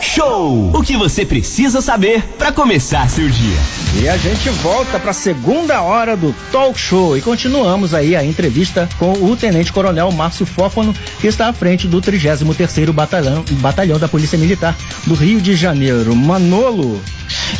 Show. O que você precisa saber para começar seu dia. E a gente volta para a segunda hora do Talk Show e continuamos aí a entrevista com o Tenente Coronel Márcio Fófano, que está à frente do 33º Batalhão, Batalhão da Polícia Militar do Rio de Janeiro. Manolo,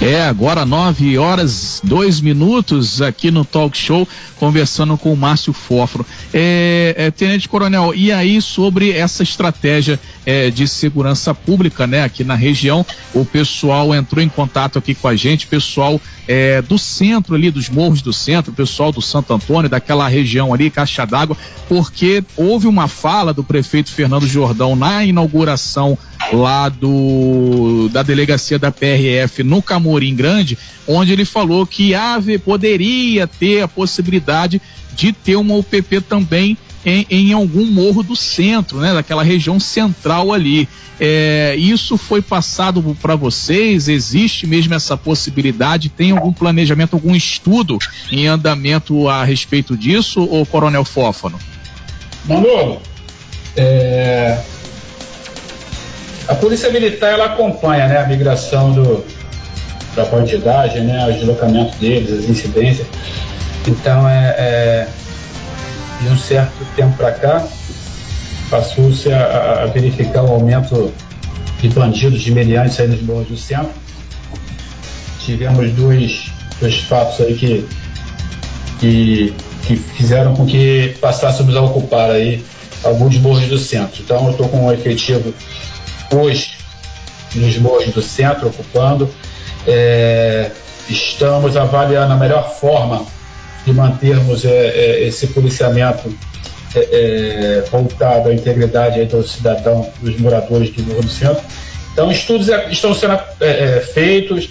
é, agora nove horas, dois minutos aqui no Talk Show, conversando com o Márcio Fóforo. É, é, Tenente Coronel, e aí sobre essa estratégia é, de segurança pública, né, aqui na região, o pessoal entrou em contato aqui com a gente, pessoal é, do centro ali, dos morros do centro, pessoal do Santo Antônio, daquela região ali, Caixa d'Água, porque houve uma fala do prefeito Fernando Jordão na inauguração lá do da delegacia da PRF no Camorim Grande, onde ele falou que a AVE poderia ter a possibilidade de ter uma UPP também em, em algum morro do centro, né, daquela região central ali. É, isso foi passado para vocês? Existe mesmo essa possibilidade? Tem algum planejamento, algum estudo em andamento a respeito disso, ou Coronel Fófano? Manolo, é, a Polícia Militar ela acompanha né, a migração do, da bandidagem, né, o deslocamento deles, as incidências. Então, é, é de um certo tempo para cá, passou-se a, a, verificar o aumento de bandidos, de meliantes aí nos morros do centro. Tivemos dois, dois fatos aí que, que, que fizeram com que passássemos a ocupar aí alguns morros do centro. Então, eu estou com um efetivo hoje nos morros do centro ocupando. É, estamos avaliando a melhor forma de mantermos é, é, esse policiamento é, é, voltado à integridade do cidadão, dos moradores do Morro do Centro. Então, estudos estão sendo feitos,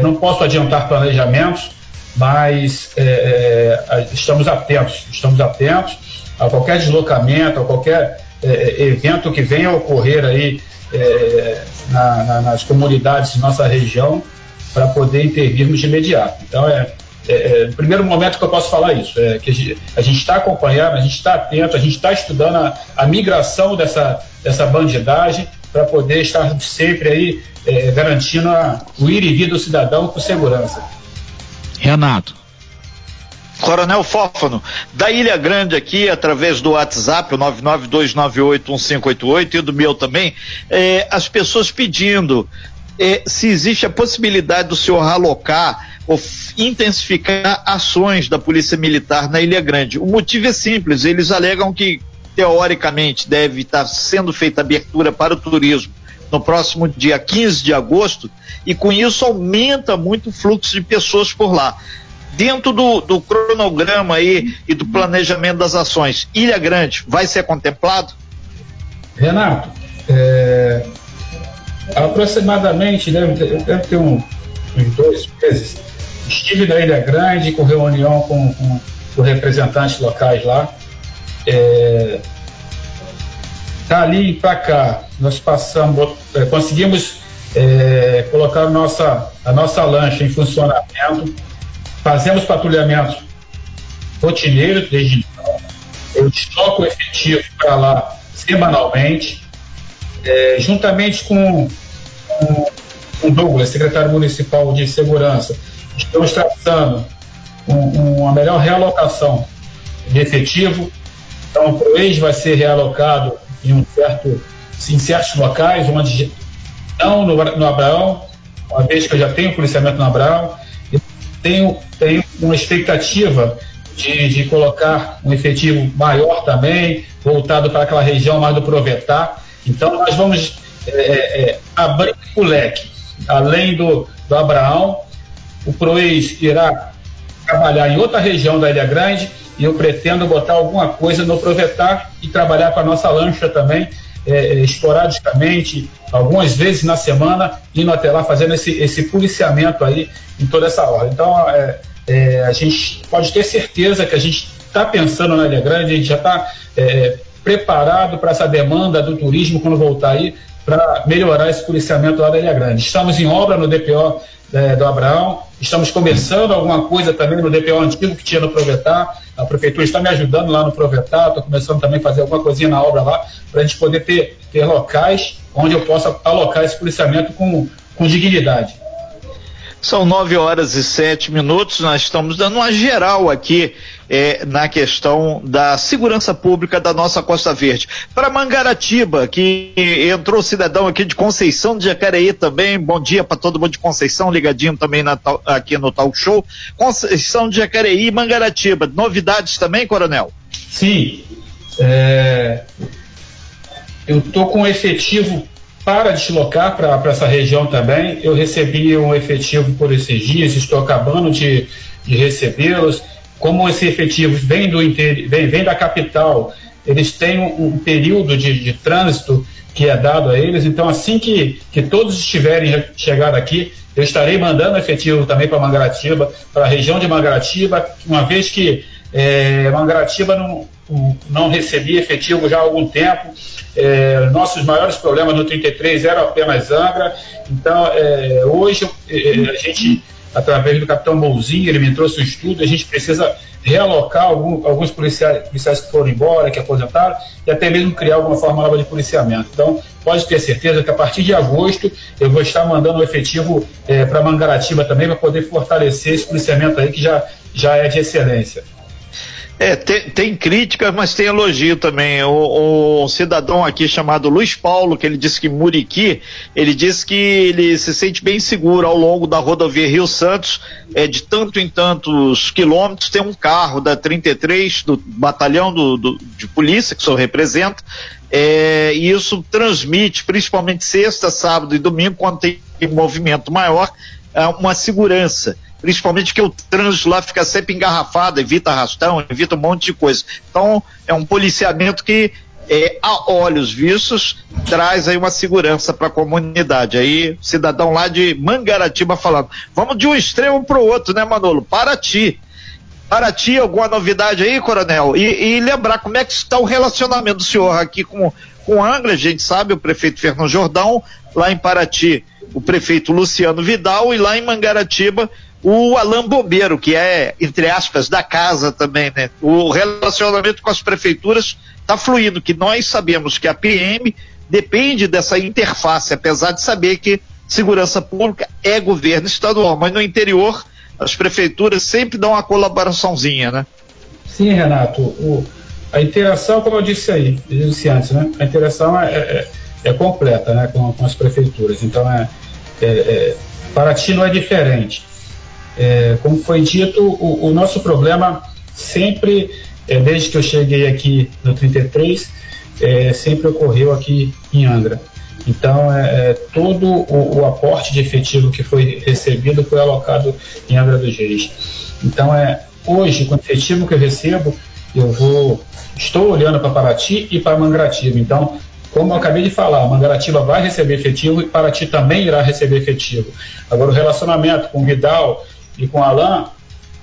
não posso adiantar planejamentos, mas estamos atentos, estamos atentos a qualquer deslocamento, a qualquer evento que venha a ocorrer aí na, na, nas comunidades de nossa região para poder intervirmos de imediato. Então, é, é, é, primeiro momento que eu posso falar isso, é que a gente está acompanhando, a gente está atento, a gente está estudando a, a, migração dessa, dessa bandidagem para poder estar sempre aí é, garantindo a, o ir e vir do cidadão com segurança. Renato. Coronel Fófano, da Ilha Grande aqui, através do WhatsApp, o 992981588 e do meu também, é, as pessoas pedindo é, se existe a possibilidade do senhor alocar ou intensificar ações da Polícia Militar na Ilha Grande. O motivo é simples, eles alegam que teoricamente deve estar sendo feita abertura para o turismo no próximo dia 15 de agosto e com isso aumenta muito o fluxo de pessoas por lá. Dentro do, do cronograma aí e do planejamento das ações, Ilha Grande vai ser contemplado? Renato, é, aproximadamente deve ter, deve ter um, uns dois meses Estive na Ilha Grande com reunião com, com, com representantes locais lá. É, dali para cá, nós passamos, é, conseguimos é, colocar nossa, a nossa lancha em funcionamento, fazemos patrulhamento rotineiro desde então. Eu desloco efetivo para lá semanalmente, é, juntamente com, com Douglas, secretário municipal de segurança, Estamos traçando um, uma melhor realocação de efetivo. Então, o ProEx vai ser realocado em, um certo, em certos locais, onde não no, no Abraão, uma vez que eu já tenho policiamento no Abraão, tenho, tenho uma expectativa de, de colocar um efetivo maior também, voltado para aquela região mais do Provetá. Então, nós vamos é, é, é abrir o leque, além do, do Abraão, o PROES irá trabalhar em outra região da Ilha Grande e eu pretendo botar alguma coisa no Provetar e trabalhar com a nossa lancha também, é, é, esporadicamente, algumas vezes na semana, indo até lá fazendo esse, esse policiamento aí em toda essa hora. Então, é, é, a gente pode ter certeza que a gente está pensando na Ilha Grande, a gente já está é, preparado para essa demanda do turismo quando voltar aí, para melhorar esse policiamento lá da Ilha Grande. Estamos em obra no DPO é, do Abraão. Estamos começando alguma coisa também no DPO antigo que tinha no Provetar. A prefeitura está me ajudando lá no Provetar, estou começando também a fazer alguma coisinha na obra lá, para a gente poder ter, ter locais onde eu possa alocar esse policiamento com, com dignidade. São nove horas e sete minutos, nós estamos dando uma geral aqui é, na questão da segurança pública da nossa Costa Verde. Para Mangaratiba, que entrou cidadão aqui de Conceição de Jacareí também, bom dia para todo mundo de Conceição, ligadinho também na, aqui no Talk Show. Conceição de Jacareí e Mangaratiba, novidades também, Coronel? Sim, é... eu estou com efetivo para deslocar para essa região também. Eu recebi um efetivo por esses dias, estou acabando de, de recebê-los. Como esse efetivo vem, do da capital, eles têm um, um período de, de, trânsito que é dado a eles, então assim que, que todos estiverem chegado aqui, eu estarei mandando efetivo também para Mangaratiba, para a região de Mangaratiba, uma vez que é, Mangaratiba não, não recebia efetivo já há algum tempo. É, nossos maiores problemas no 33 eram apenas Angra. Então, é, hoje é, a gente, através do capitão Mouzinho, ele me trouxe um estudo, a gente precisa realocar algum, alguns policiais, policiais que foram embora, que aposentaram, e até mesmo criar alguma forma nova de policiamento. Então, pode ter certeza que a partir de agosto eu vou estar mandando o efetivo é, para Mangaratiba também, para poder fortalecer esse policiamento aí que já, já é de excelência. É, tem, tem, críticas, mas tem elogio também. O, o, cidadão aqui chamado Luiz Paulo, que ele disse que Muriqui, ele disse que ele se sente bem seguro ao longo da rodovia Rio Santos, é, de tanto em tantos quilômetros, tem um carro da 33, do batalhão do, do de polícia, que o senhor representa, é, e isso transmite, principalmente sexta, sábado e domingo, quando tem movimento maior, é, uma segurança principalmente que o trânsito lá fica sempre engarrafado, evita arrastão, evita um monte de coisa. Então, é um policiamento que, é, a olhos vistos, traz aí uma segurança para a comunidade. Aí, cidadão lá de Mangaratiba falando. Vamos de um extremo para o outro, né, Manolo? Paraty. Paraty, alguma novidade aí, coronel? E, e lembrar como é que está o relacionamento do senhor aqui com, com Angra, a gente sabe, o prefeito Fernando Jordão, lá em Paraty, o prefeito Luciano Vidal, e lá em Mangaratiba, o Alain Bombeiro, que é, entre aspas, da casa também, né? O relacionamento com as prefeituras está fluindo, que nós sabemos que a PM depende dessa interface, apesar de saber que segurança pública é governo estadual, mas no interior as prefeituras sempre dão uma colaboraçãozinha, né? Sim, Renato. O, a interação, como eu disse aí, disse antes, né? A interação é, é, é completa, né? Com, com, as prefeituras. Então, é, é, é não é diferente. É, como foi dito, o, o, nosso problema sempre, é, desde que eu cheguei aqui no 33, é, sempre ocorreu aqui em Angra. Então, é, é, todo o, o, aporte de efetivo que foi recebido foi alocado em Angra dos Reis. Então, é, hoje, com o efetivo que eu recebo, eu vou, estou olhando para Paraty e para Mangratiba. Então, como eu acabei de falar, Mangaratiba vai receber efetivo e Paraty também irá receber efetivo. Agora, o relacionamento com Vidal e com Alain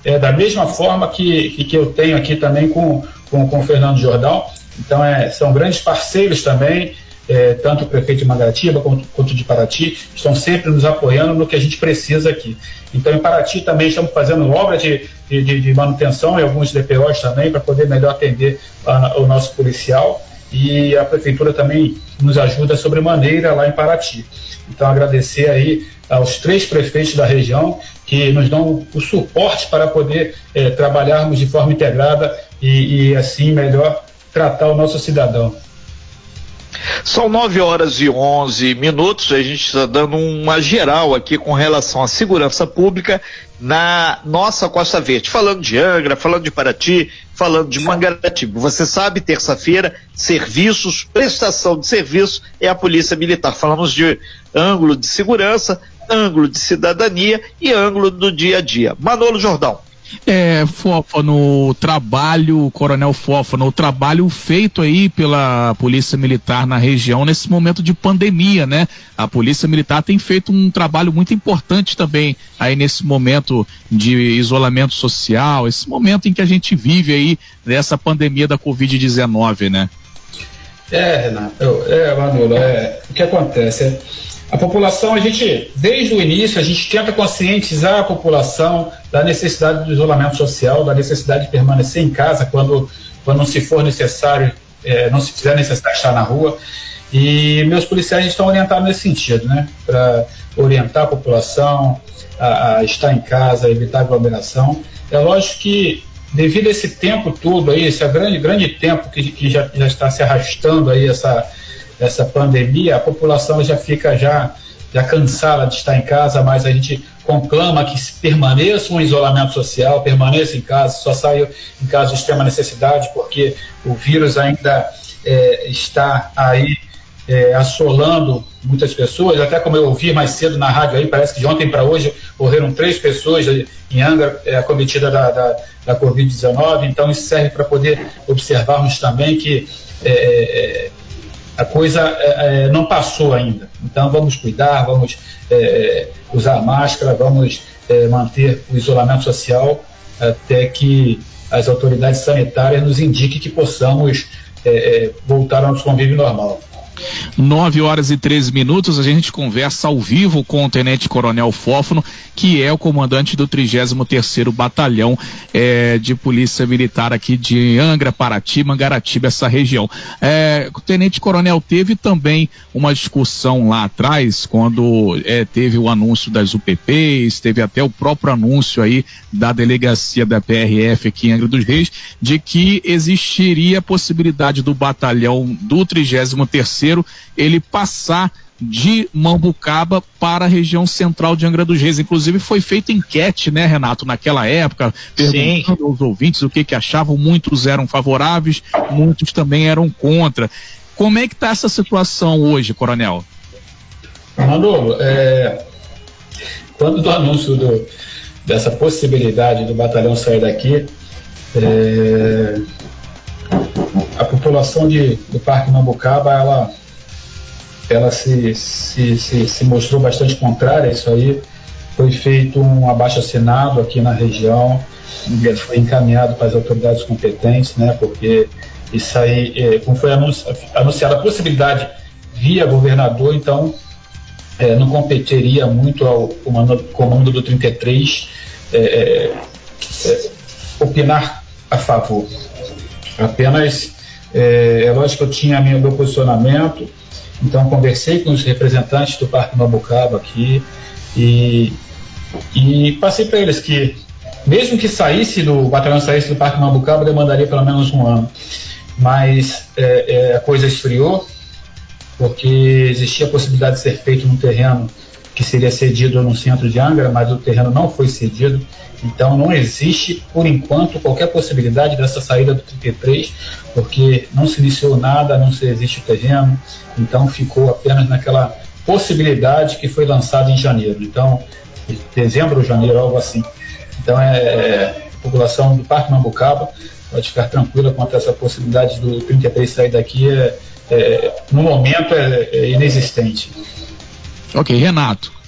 é da mesma forma que, que, que eu tenho aqui também com, com, com o Fernando Jordão. Então, é, são grandes parceiros também, é, tanto o prefeito de Mangaratiba quanto, quanto de Paraty, estão sempre nos apoiando no que a gente precisa aqui. Então, em Paraty também estamos fazendo obra de, de, de manutenção e alguns DPOs também, para poder melhor atender a, o nosso policial. E a prefeitura também nos ajuda sobremaneira lá em Paraty. Então, agradecer aí aos três prefeitos da região que nos dão o suporte para poder é, trabalharmos de forma integrada e, e, assim melhor tratar o nosso cidadão. São 9 horas e 11 minutos, a gente está dando uma geral aqui com relação à segurança pública na nossa Costa Verde. Falando de Angra, falando de Paraty, falando de Mangaratiba. Você sabe, terça-feira, serviços, prestação de serviço é a Polícia Militar. Falamos de ângulo de segurança, ângulo de cidadania e ângulo do dia a dia. Manolo Jordão. É, Fofa, no trabalho, Coronel Fofa, no trabalho feito aí pela Polícia Militar na região nesse momento de pandemia, né? A Polícia Militar tem feito um trabalho muito importante também aí nesse momento de isolamento social, esse momento em que a gente vive aí dessa pandemia da Covid-19, né? É, Renato, é, Manolo, é, o que acontece é A população, a gente, desde o início, a gente tenta conscientizar a população da necessidade do isolamento social, da necessidade de permanecer em casa quando, quando não se for necessário, é, não se fizer necessário estar na rua. E meus policiais estão orientados nesse sentido, né? Para orientar a população a, a, estar em casa, evitar aglomeração. É lógico que, devido a esse tempo todo aí, esse grande, grande tempo que, que já, já está se arrastando aí, essa, essa pandemia, a população já fica já, já cansada de estar em casa, mas a gente conclama que permaneça um isolamento social, permaneça em casa, só saia em caso de extrema necessidade, porque o vírus ainda é, está aí é, assolando muitas pessoas, até como eu ouvi mais cedo na rádio aí, parece que de ontem para hoje morreram três pessoas em Angra é, acometida da, da, da Covid-19, então isso serve para poder observarmos também que é, é a coisa é, é, não passou ainda. Então vamos cuidar, vamos usar máscara, vamos manter o isolamento social até que as autoridades sanitárias nos indiquem que possamos voltar ao nosso convívio normal. 9 horas e 13 minutos, a gente conversa ao vivo com o Tenente Coronel Fófono, que é o comandante do 33º Batalhão é, de Polícia Militar aqui de Angra, Paraty, Mangaratiba, essa região. É, o Tenente Coronel teve também uma discussão lá atrás, quando é, teve o anúncio das UPPs, teve até o próprio anúncio aí da delegacia da PRF aqui em Angra dos Reis, de que existiria a possibilidade do batalhão do 33º ele passar de Mambucaba para a região central de Angra dos Reis. Inclusive foi feita enquete, né, Renato, naquela época, perguntando Sim. aos ouvintes o que, que achavam. Muitos eram favoráveis, muitos também eram contra. Como é que está essa situação hoje, Coronel? Manolo, é, quando do anúncio do, dessa possibilidade do batalhão sair daqui, é, população de, do Parque Mambucaba, ela ela se, se, se, se mostrou bastante contrária a isso aí. Foi feito um abaixo-assinado aqui na região, ele foi encaminhado para as autoridades competentes, né, porque isso aí, é, como foi anunciada a possibilidade via governador, então é, não competiria muito ao comando, comando do 33 é, é, é, opinar a favor. Apenas, é, é lógico que eu tinha meu posicionamento, então, conversei com os representantes do Parque Mabucaba aqui e, e passei para eles que, mesmo que saísse do batalhão saísse do Parque Mabucaba, demandaria pelo menos um ano. Mas é, é, a coisa esfriou, porque existia a possibilidade de ser feito num terreno que seria cedido no centro de Angra, mas o terreno não foi cedido. Então não existe, por enquanto, qualquer possibilidade dessa saída do 33, porque não se iniciou nada, não se existe o terreno, então ficou apenas naquela possibilidade que foi lançada em janeiro. Então, dezembro ou janeiro, algo assim. Então é, é, a população do Parque Mambucaba pode ficar tranquila quanto a essa possibilidade do 33 sair daqui, é, é no momento é, é inexistente. Ok, Renato.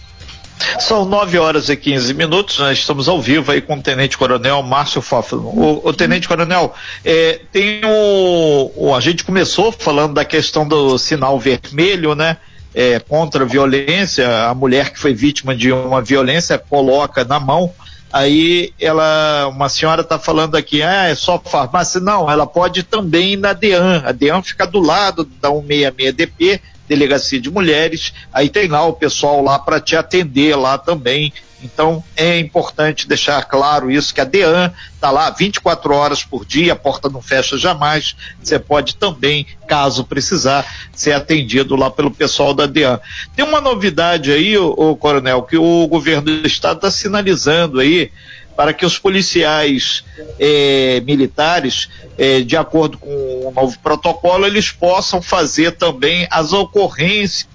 São 9 horas e 15 minutos, nós estamos ao vivo aí com o Tenente Coronel Márcio Fófano. O, o, Tenente Coronel, é, tem o, o, A gente começou falando da questão do sinal vermelho, né? É, contra a violência, a mulher que foi vítima de uma violência coloca na mão, aí ela, uma senhora está falando aqui, ah, é só farmácia, não, ela pode também ir na DEAN, a DEAN fica do lado da 166DP, delegacia de mulheres, aí tem lá o pessoal lá para te atender lá também. Então é importante deixar claro isso que a DEAN está lá 24 horas por dia, a porta não fecha jamais. Você pode também, caso precisar, ser atendido lá pelo pessoal da DEAN. Tem uma novidade aí, o, Coronel, que o governo do estado está sinalizando aí para que os policiais eh, militares, eh, de acordo com o novo protocolo, eles possam fazer também as ocorrências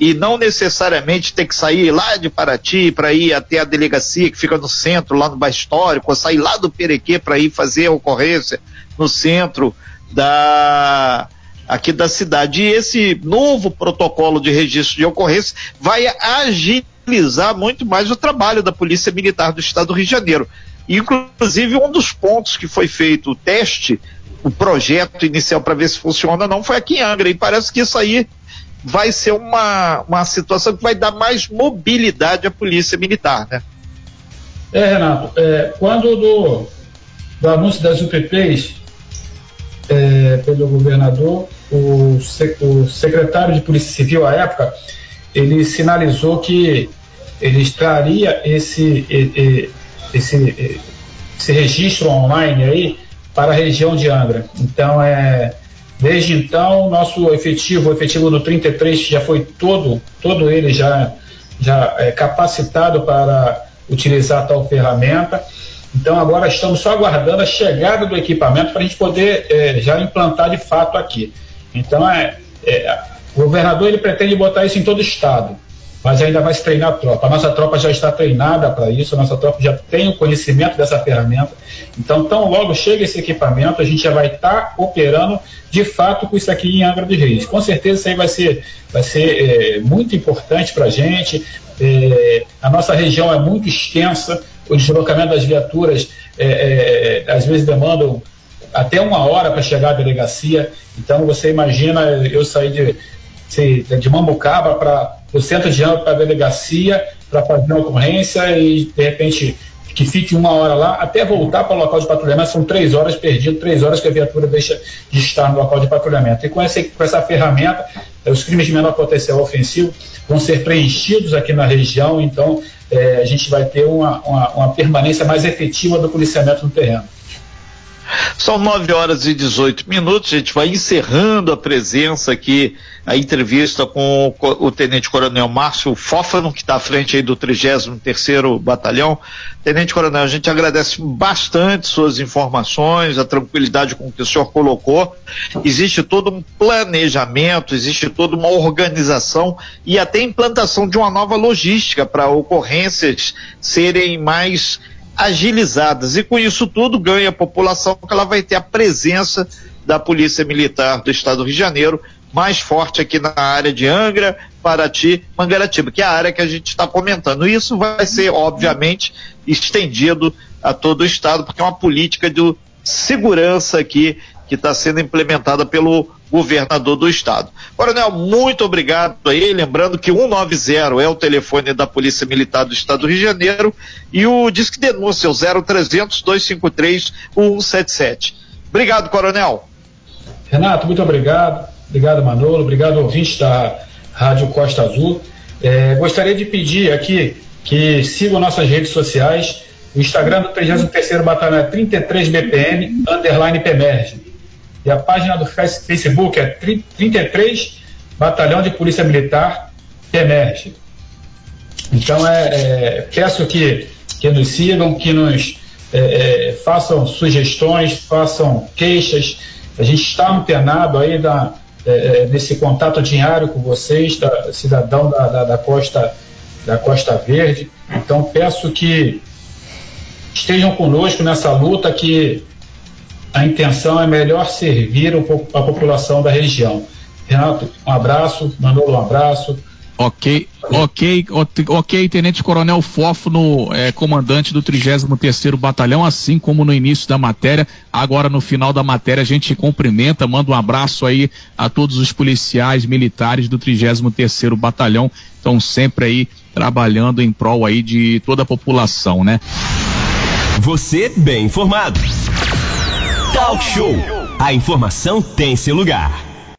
e não necessariamente ter que sair lá de Paraty para ir até a delegacia que fica no centro, lá no bairro histórico, ou sair lá do Perequê para ir fazer a ocorrência no centro da aqui da cidade. E esse novo protocolo de registro de ocorrência vai agir agilizar muito mais o trabalho da Polícia Militar do Estado do Rio de Janeiro. Inclusive, um dos pontos que foi feito o teste, o projeto inicial para ver se funciona, não foi aqui em Angra. E parece que isso aí vai ser uma, uma situação que vai dar mais mobilidade à polícia militar, né? É, Renato, é, quando do, do anúncio das UPPs é, pelo governador, o, o secretário de Polícia Civil à época, ele sinalizou que ele traria esse, esse, esse registro online aí para a região de Angra. Então, é, desde então, nosso efetivo, o efetivo do 33 já foi todo, todo ele já, já é, capacitado para utilizar tal ferramenta. Então, agora estamos só aguardando a chegada do equipamento para a gente poder é, já implantar de fato aqui. Então, é, é, o governador ele pretende botar isso em todo o estado mas ainda vai se treinar a tropa. A nossa tropa já está treinada para isso, a nossa tropa já tem o conhecimento dessa ferramenta. Então, tão logo chega esse equipamento, a gente já vai estar tá operando de fato com isso aqui em Angra dos Reis. Com certeza isso aí vai ser, vai ser é, muito importante para a gente. É, a nossa região é muito extensa, o deslocamento das viaturas é, é às vezes demandam até uma hora para chegar à delegacia. Então você imagina eu sair de, de Mambucaba para o centro de ano para a delegacia para fazer uma ocorrência e de repente que fique uma hora lá até voltar para o local de patrulhamento são três horas perdido, três horas que a viatura deixa de estar no local de patrulhamento. E com essa, com essa ferramenta, eh, os crimes de menor potencial ofensivo vão ser preenchidos aqui na região, então é, a gente vai ter uma, uma, uma permanência mais efetiva do policiamento no terreno. São 9 horas e 18 minutos, a gente vai encerrando a presença aqui, a entrevista com o, Tenente Coronel Márcio Fófano, que está à frente aí do 33º Batalhão. Tenente Coronel, a gente agradece bastante suas informações, a tranquilidade com que o senhor colocou. Existe todo um planejamento, existe toda uma organização e até implantação de uma nova logística para ocorrências serem mais agilizadas. E com isso tudo ganha a população, porque ela vai ter a presença da Polícia Militar do Estado do Rio de Janeiro mais forte aqui na área de Angra, Paraty, Mangaratiba, que é a área que a gente está comentando. Isso vai ser, obviamente, estendido a todo o Estado, porque é uma política de segurança aqui que está sendo implementada pelo governador do estado. Coronel, muito obrigado aí, lembrando que 190 é o telefone da Polícia Militar do Estado do Rio de Janeiro e o Disque Denúncia, o 0300 253 177. Obrigado, Coronel. Renato, muito obrigado. Obrigado, Manolo. Obrigado, ouvinte da Rádio Costa Azul. É, gostaria de pedir aqui que sigam nossas redes sociais. O Instagram do 33º Batalhão é 33BPM, underline PEMERGE. E a página do Facebook é 33 Batalhão de Polícia Militar Emerge. Então é, é, peço que, que nos sigam, que nos é, é, façam sugestões, façam queixas. A gente está antenado aí da, é, é, desse contato diário com vocês, da, cidadão da, da, da, Costa, da Costa Verde. Então peço que estejam conosco nessa luta que a intenção é melhor servir a população da região. Renato, um abraço, Manolo, um abraço. Ok, ok, ok, Tenente Coronel Fófono, é, comandante do 33º Batalhão, assim como no início da matéria, agora no final da matéria a gente cumprimenta, manda um abraço aí a todos os policiais militares do 33º Batalhão, estão sempre aí trabalhando em prol aí de toda a população, né? Você bem informado. Talk Show. A informação tem seu lugar.